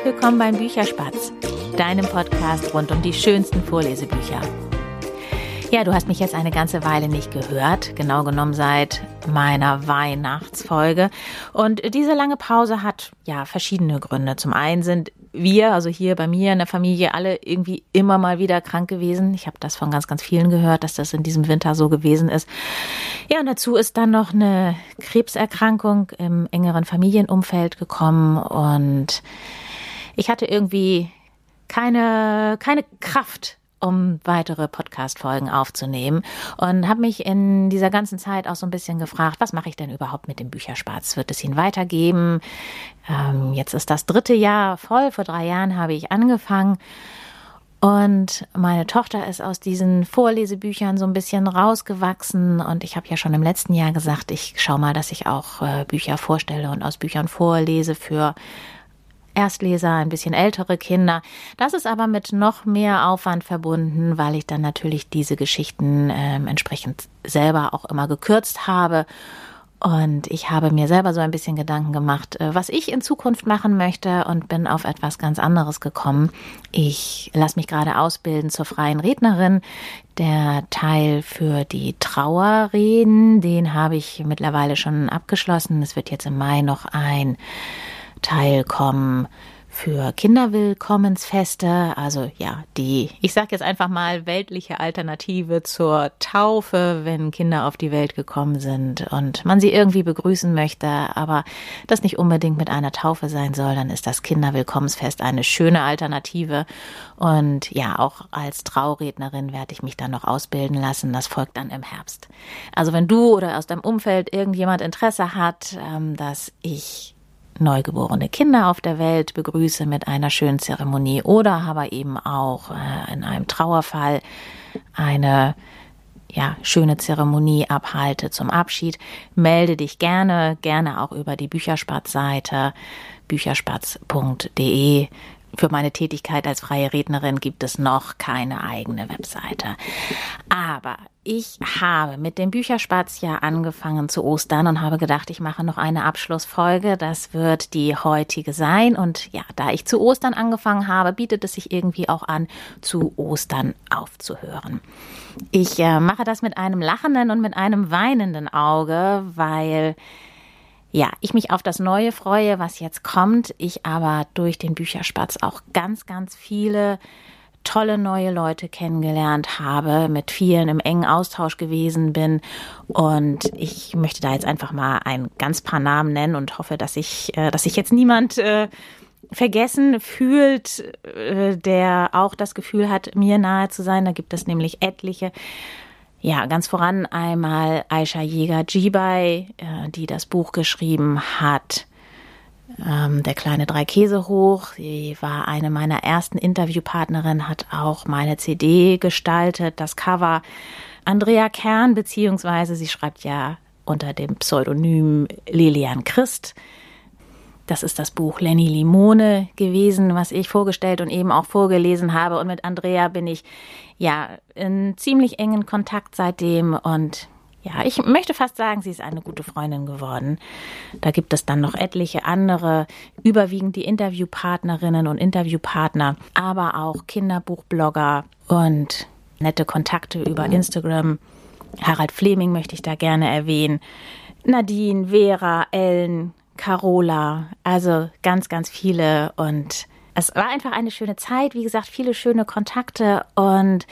Herzlich willkommen beim Bücherspatz, deinem Podcast rund um die schönsten Vorlesebücher. Ja, du hast mich jetzt eine ganze Weile nicht gehört, genau genommen seit meiner Weihnachtsfolge. Und diese lange Pause hat ja verschiedene Gründe. Zum einen sind wir, also hier bei mir in der Familie, alle irgendwie immer mal wieder krank gewesen. Ich habe das von ganz, ganz vielen gehört, dass das in diesem Winter so gewesen ist. Ja, und dazu ist dann noch eine Krebserkrankung im engeren Familienumfeld gekommen und ich hatte irgendwie keine, keine Kraft um weitere Podcast-Folgen aufzunehmen und habe mich in dieser ganzen Zeit auch so ein bisschen gefragt, was mache ich denn überhaupt mit dem Bücherspatz? Wird es ihn weitergeben? Ähm, jetzt ist das dritte Jahr voll. Vor drei Jahren habe ich angefangen. Und meine Tochter ist aus diesen Vorlesebüchern so ein bisschen rausgewachsen. Und ich habe ja schon im letzten Jahr gesagt, ich schaue mal, dass ich auch äh, Bücher vorstelle und aus Büchern vorlese für Erstleser, ein bisschen ältere Kinder. Das ist aber mit noch mehr Aufwand verbunden, weil ich dann natürlich diese Geschichten äh, entsprechend selber auch immer gekürzt habe. Und ich habe mir selber so ein bisschen Gedanken gemacht, äh, was ich in Zukunft machen möchte und bin auf etwas ganz anderes gekommen. Ich lasse mich gerade ausbilden zur freien Rednerin. Der Teil für die Trauerreden, den habe ich mittlerweile schon abgeschlossen. Es wird jetzt im Mai noch ein teilkommen für Kinderwillkommensfeste, also ja, die, ich sage jetzt einfach mal, weltliche Alternative zur Taufe, wenn Kinder auf die Welt gekommen sind und man sie irgendwie begrüßen möchte, aber das nicht unbedingt mit einer Taufe sein soll, dann ist das Kinderwillkommensfest eine schöne Alternative. Und ja, auch als Traurednerin werde ich mich dann noch ausbilden lassen. Das folgt dann im Herbst. Also wenn du oder aus deinem Umfeld irgendjemand Interesse hat, ähm, dass ich neugeborene Kinder auf der Welt begrüße mit einer schönen Zeremonie oder aber eben auch äh, in einem Trauerfall eine ja, schöne Zeremonie abhalte zum Abschied, melde dich gerne, gerne auch über die Bücherspatz-Seite bücherspatz.de für meine Tätigkeit als freie Rednerin gibt es noch keine eigene Webseite. Aber ich habe mit dem Bücherspatz ja angefangen zu Ostern und habe gedacht, ich mache noch eine Abschlussfolge. Das wird die heutige sein. Und ja, da ich zu Ostern angefangen habe, bietet es sich irgendwie auch an, zu Ostern aufzuhören. Ich äh, mache das mit einem lachenden und mit einem weinenden Auge, weil ja, ich mich auf das Neue freue, was jetzt kommt. Ich aber durch den Bücherspatz auch ganz, ganz viele tolle neue Leute kennengelernt habe, mit vielen im engen Austausch gewesen bin. Und ich möchte da jetzt einfach mal ein ganz paar Namen nennen und hoffe, dass ich, äh, dass sich jetzt niemand äh, vergessen fühlt, äh, der auch das Gefühl hat, mir nahe zu sein. Da gibt es nämlich etliche. Ja, ganz voran einmal Aisha Jäger-Jibai, äh, die das Buch geschrieben hat. Ähm, der kleine Drei Käse hoch. Sie war eine meiner ersten Interviewpartnerinnen, hat auch meine CD gestaltet, das Cover. Andrea Kern, beziehungsweise sie schreibt ja unter dem Pseudonym Lilian Christ. Das ist das Buch Lenny Limone gewesen, was ich vorgestellt und eben auch vorgelesen habe. Und mit Andrea bin ich ja in ziemlich engen Kontakt seitdem und ja, ich möchte fast sagen, sie ist eine gute Freundin geworden. Da gibt es dann noch etliche andere, überwiegend die Interviewpartnerinnen und Interviewpartner, aber auch Kinderbuchblogger und nette Kontakte über Instagram. Harald Fleming möchte ich da gerne erwähnen. Nadine, Vera, Ellen, Carola, also ganz, ganz viele und es war einfach eine schöne Zeit, wie gesagt, viele schöne Kontakte und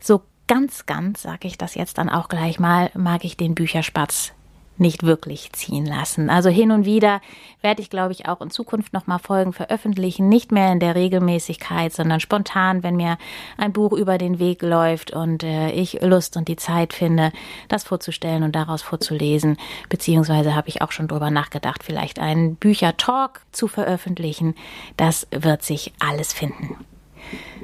so ganz, ganz, sage ich das jetzt dann auch gleich mal, mag ich den Bücherspatz nicht wirklich ziehen lassen. Also hin und wieder werde ich, glaube ich, auch in Zukunft nochmal Folgen veröffentlichen. Nicht mehr in der Regelmäßigkeit, sondern spontan, wenn mir ein Buch über den Weg läuft und äh, ich Lust und die Zeit finde, das vorzustellen und daraus vorzulesen. Beziehungsweise habe ich auch schon drüber nachgedacht, vielleicht einen Büchertalk zu veröffentlichen. Das wird sich alles finden.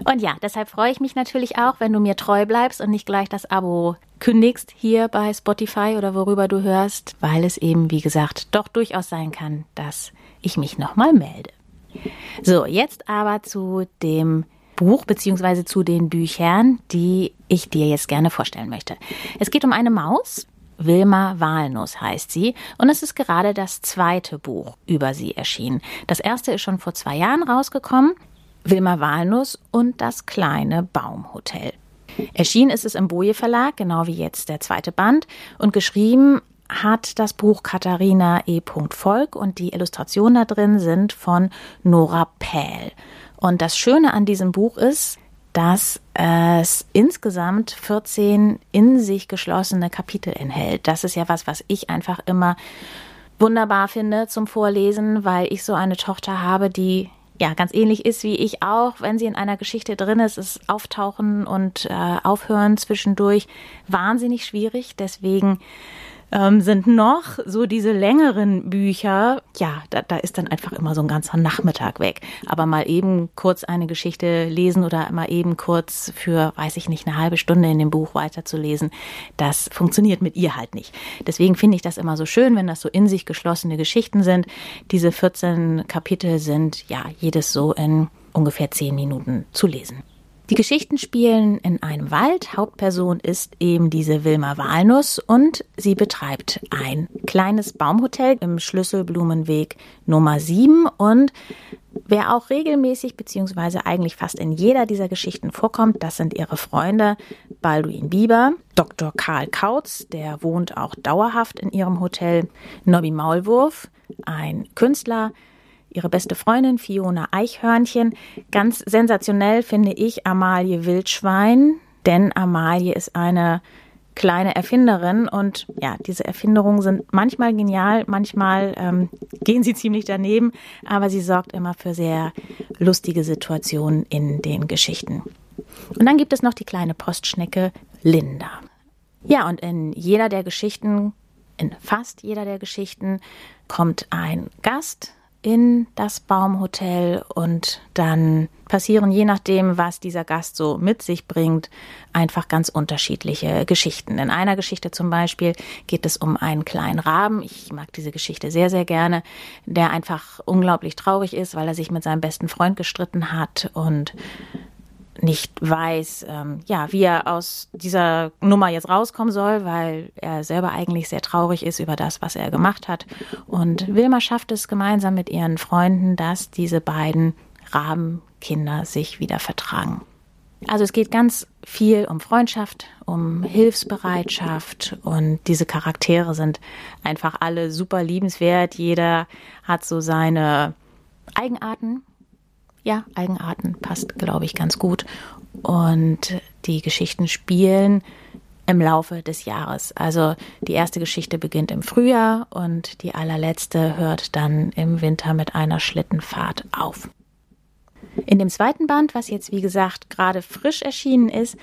Und ja, deshalb freue ich mich natürlich auch, wenn du mir treu bleibst und nicht gleich das Abo kündigst hier bei Spotify oder worüber du hörst, weil es eben, wie gesagt, doch durchaus sein kann, dass ich mich nochmal melde. So, jetzt aber zu dem Buch beziehungsweise zu den Büchern, die ich dir jetzt gerne vorstellen möchte. Es geht um eine Maus Wilma Walnuss heißt sie und es ist gerade das zweite Buch über sie erschienen. Das erste ist schon vor zwei Jahren rausgekommen. Wilma Walnuss und das kleine Baumhotel. Erschienen ist es im Boje Verlag, genau wie jetzt der zweite Band und geschrieben hat das Buch Katharina E. Volk und die Illustrationen da drin sind von Nora Pähl. Und das Schöne an diesem Buch ist, dass es insgesamt 14 in sich geschlossene Kapitel enthält. Das ist ja was, was ich einfach immer wunderbar finde zum Vorlesen, weil ich so eine Tochter habe, die ja ganz ähnlich ist wie ich auch, wenn sie in einer Geschichte drin ist, ist Auftauchen und äh, Aufhören zwischendurch wahnsinnig schwierig. Deswegen ähm, sind noch so diese längeren Bücher, ja, da, da ist dann einfach immer so ein ganzer Nachmittag weg. Aber mal eben kurz eine Geschichte lesen oder mal eben kurz für, weiß ich nicht, eine halbe Stunde in dem Buch weiterzulesen, das funktioniert mit ihr halt nicht. Deswegen finde ich das immer so schön, wenn das so in sich geschlossene Geschichten sind. Diese 14 Kapitel sind ja jedes so in ungefähr 10 Minuten zu lesen. Die Geschichten spielen in einem Wald. Hauptperson ist eben diese Wilma Walnuss und sie betreibt ein kleines Baumhotel im Schlüsselblumenweg Nummer 7 und Wer auch regelmäßig beziehungsweise eigentlich fast in jeder dieser Geschichten vorkommt, das sind ihre Freunde Balduin Bieber, Dr. Karl Kautz, der wohnt auch dauerhaft in ihrem Hotel, Nobby Maulwurf, ein Künstler, ihre beste Freundin Fiona Eichhörnchen. Ganz sensationell finde ich Amalie Wildschwein, denn Amalie ist eine kleine Erfinderin und ja, diese Erfinderungen sind manchmal genial, manchmal ähm, gehen sie ziemlich daneben, aber sie sorgt immer für sehr lustige Situationen in den Geschichten. Und dann gibt es noch die kleine Postschnecke Linda. Ja, und in jeder der Geschichten, in fast jeder der Geschichten, kommt ein Gast, in das Baumhotel und dann passieren, je nachdem, was dieser Gast so mit sich bringt, einfach ganz unterschiedliche Geschichten. In einer Geschichte zum Beispiel geht es um einen kleinen Raben. Ich mag diese Geschichte sehr, sehr gerne, der einfach unglaublich traurig ist, weil er sich mit seinem besten Freund gestritten hat und nicht weiß, ähm, ja, wie er aus dieser Nummer jetzt rauskommen soll, weil er selber eigentlich sehr traurig ist über das, was er gemacht hat. Und Wilma schafft es gemeinsam mit ihren Freunden, dass diese beiden Rabenkinder sich wieder vertragen. Also es geht ganz viel um Freundschaft, um Hilfsbereitschaft und diese Charaktere sind einfach alle super liebenswert. Jeder hat so seine Eigenarten, ja, Eigenarten passt, glaube ich, ganz gut. Und die Geschichten spielen im Laufe des Jahres. Also die erste Geschichte beginnt im Frühjahr und die allerletzte hört dann im Winter mit einer Schlittenfahrt auf. In dem zweiten Band, was jetzt wie gesagt gerade frisch erschienen ist,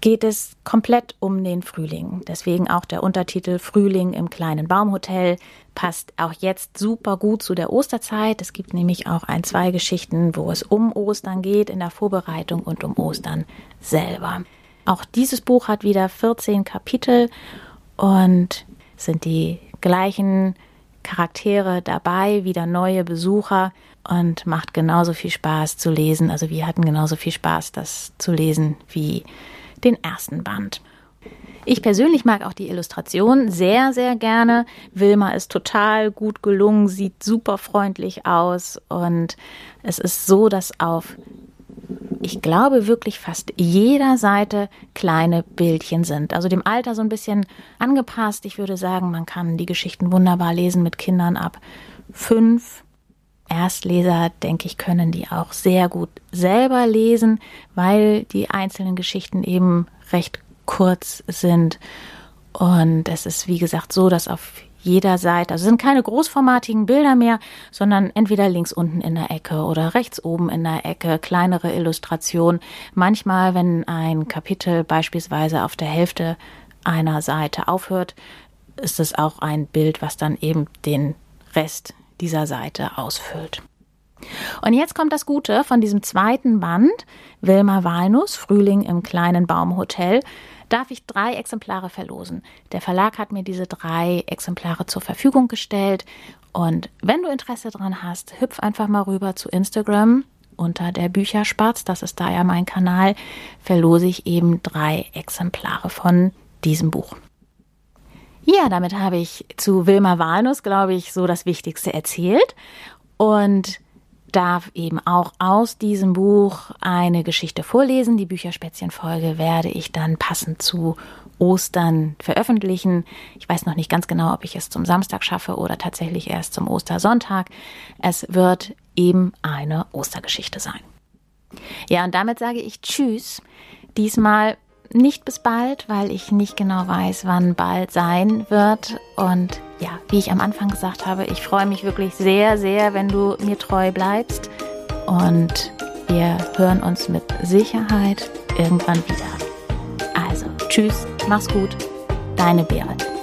geht es komplett um den Frühling. Deswegen auch der Untertitel Frühling im kleinen Baumhotel passt auch jetzt super gut zu der Osterzeit. Es gibt nämlich auch ein, zwei Geschichten, wo es um Ostern geht in der Vorbereitung und um Ostern selber. Auch dieses Buch hat wieder 14 Kapitel und sind die gleichen Charaktere dabei, wieder neue Besucher und macht genauso viel Spaß zu lesen. Also wir hatten genauso viel Spaß, das zu lesen wie den ersten Band. Ich persönlich mag auch die Illustration sehr, sehr gerne. Wilma ist total gut gelungen, sieht super freundlich aus und es ist so, dass auf, ich glaube, wirklich fast jeder Seite kleine Bildchen sind. Also dem Alter so ein bisschen angepasst. Ich würde sagen, man kann die Geschichten wunderbar lesen mit Kindern ab fünf. Erstleser, denke ich, können die auch sehr gut selber lesen, weil die einzelnen Geschichten eben recht kurz sind. Und es ist, wie gesagt, so, dass auf jeder Seite, also sind keine großformatigen Bilder mehr, sondern entweder links unten in der Ecke oder rechts oben in der Ecke kleinere Illustrationen. Manchmal, wenn ein Kapitel beispielsweise auf der Hälfte einer Seite aufhört, ist es auch ein Bild, was dann eben den Rest dieser Seite ausfüllt. Und jetzt kommt das Gute von diesem zweiten Band, Wilma Walnuss, Frühling im kleinen Baumhotel, darf ich drei Exemplare verlosen. Der Verlag hat mir diese drei Exemplare zur Verfügung gestellt. Und wenn du Interesse dran hast, hüpf einfach mal rüber zu Instagram unter der Bücherspatz, das ist da ja mein Kanal, verlose ich eben drei Exemplare von diesem Buch. Ja, damit habe ich zu Wilma Walnuss, glaube ich, so das Wichtigste erzählt und darf eben auch aus diesem Buch eine Geschichte vorlesen. Die Bücherspätzchen-Folge werde ich dann passend zu Ostern veröffentlichen. Ich weiß noch nicht ganz genau, ob ich es zum Samstag schaffe oder tatsächlich erst zum Ostersonntag. Es wird eben eine Ostergeschichte sein. Ja, und damit sage ich Tschüss. Diesmal nicht bis bald, weil ich nicht genau weiß, wann bald sein wird. Und ja, wie ich am Anfang gesagt habe, ich freue mich wirklich sehr, sehr, wenn du mir treu bleibst. Und wir hören uns mit Sicherheit irgendwann wieder. Also, tschüss, mach's gut, deine Berit.